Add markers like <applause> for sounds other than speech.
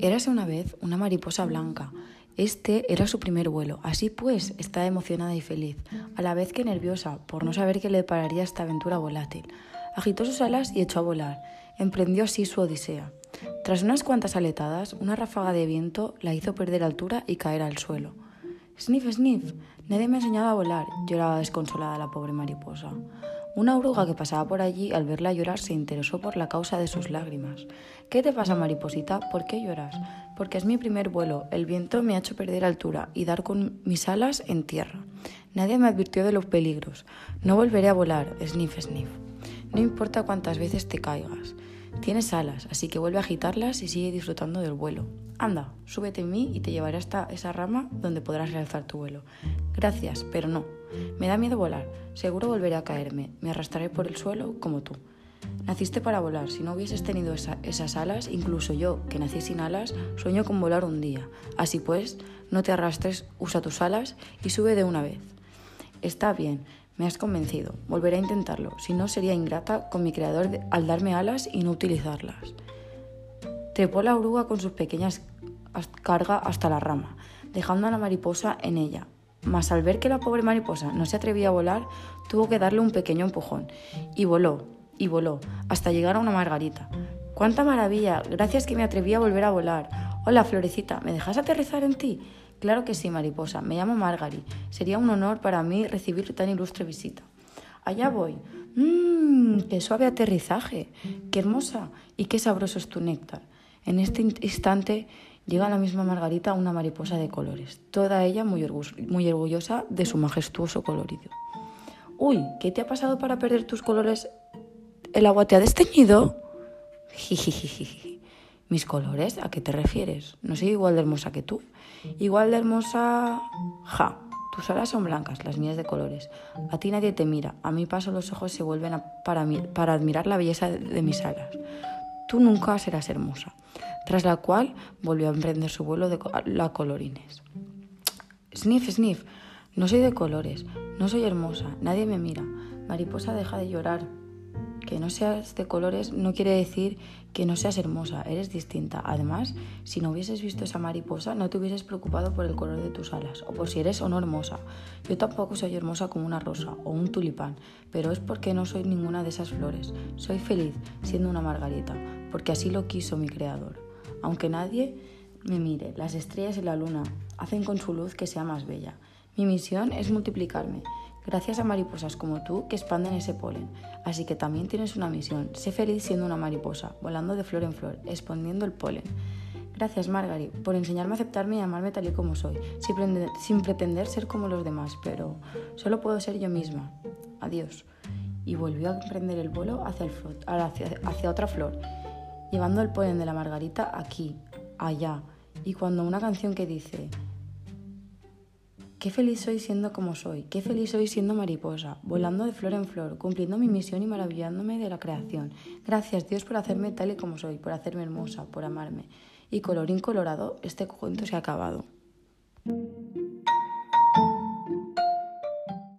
Érase una vez una mariposa blanca. Este era su primer vuelo. Así pues, estaba emocionada y feliz, a la vez que nerviosa por no saber qué le pararía esta aventura volátil. Agitó sus alas y echó a volar. Emprendió así su odisea. Tras unas cuantas aletadas, una ráfaga de viento la hizo perder altura y caer al suelo. Sniff, sniff, nadie me ha enseñado a volar, lloraba desconsolada la pobre mariposa. Una oruga que pasaba por allí al verla llorar se interesó por la causa de sus lágrimas. ¿Qué te pasa, mariposita? ¿Por qué lloras? Porque es mi primer vuelo. El viento me ha hecho perder altura y dar con mis alas en tierra. Nadie me advirtió de los peligros. No volveré a volar, sniff, sniff. No importa cuántas veces te caigas. Tienes alas, así que vuelve a agitarlas y sigue disfrutando del vuelo. Anda, súbete en mí y te llevaré hasta esa rama donde podrás realizar tu vuelo. Gracias, pero no. Me da miedo volar. Seguro volveré a caerme. Me arrastraré por el suelo como tú. Naciste para volar. Si no hubieses tenido esas alas, incluso yo, que nací sin alas, sueño con volar un día. Así pues, no te arrastres, usa tus alas y sube de una vez. Está bien, me has convencido. Volveré a intentarlo. Si no, sería ingrata con mi creador al darme alas y no utilizarlas. Trepó la oruga con sus pequeñas cargas hasta la rama, dejando a la mariposa en ella. Mas al ver que la pobre mariposa no se atrevía a volar, tuvo que darle un pequeño empujón. Y voló, y voló, hasta llegar a una margarita. ¡Cuánta maravilla! Gracias que me atreví a volver a volar. Hola, florecita, ¿me dejas aterrizar en ti? Claro que sí, mariposa. Me llamo Margari. Sería un honor para mí recibir tan ilustre visita. Allá voy. Mmm, qué suave aterrizaje. Qué hermosa y qué sabroso es tu néctar. En este instante llega la misma Margarita una mariposa de colores, toda ella muy, muy orgullosa de su majestuoso colorido. Uy, ¿qué te ha pasado para perder tus colores? ¿El agua te ha desteñido? <laughs> ¿Mis colores? ¿A qué te refieres? No soy igual de hermosa que tú. Igual de hermosa... Ja, tus alas son blancas, las mías de colores. A ti nadie te mira, a mí paso los ojos se vuelven para, para admirar la belleza de mis alas. Tú nunca serás hermosa. Tras la cual volvió a emprender su vuelo de la colorines. Sniff, sniff, no soy de colores, no soy hermosa, nadie me mira. Mariposa, deja de llorar, que no seas de colores no quiere decir que no seas hermosa, eres distinta. Además, si no hubieses visto esa mariposa, no te hubieses preocupado por el color de tus alas o por si eres o no hermosa. Yo tampoco soy hermosa como una rosa o un tulipán, pero es porque no soy ninguna de esas flores. Soy feliz siendo una margarita, porque así lo quiso mi creador. Aunque nadie me mire, las estrellas y la luna hacen con su luz que sea más bella. Mi misión es multiplicarme gracias a mariposas como tú que expanden ese polen. Así que también tienes una misión. Sé feliz siendo una mariposa, volando de flor en flor, expandiendo el polen. Gracias, Margaret, por enseñarme a aceptarme y amarme tal y como soy, sin pretender ser como los demás, pero solo puedo ser yo misma. Adiós. Y volvió a emprender el vuelo hacia, otra flor, llevando el polen de la margarita aquí, allá. Y cuando una canción que dice, Qué feliz soy siendo como soy, qué feliz soy siendo mariposa, volando de flor en flor, cumpliendo mi misión y maravillándome de la creación. Gracias Dios por hacerme tal y como soy, por hacerme hermosa, por amarme. Y colorín colorado, este cuento se ha acabado.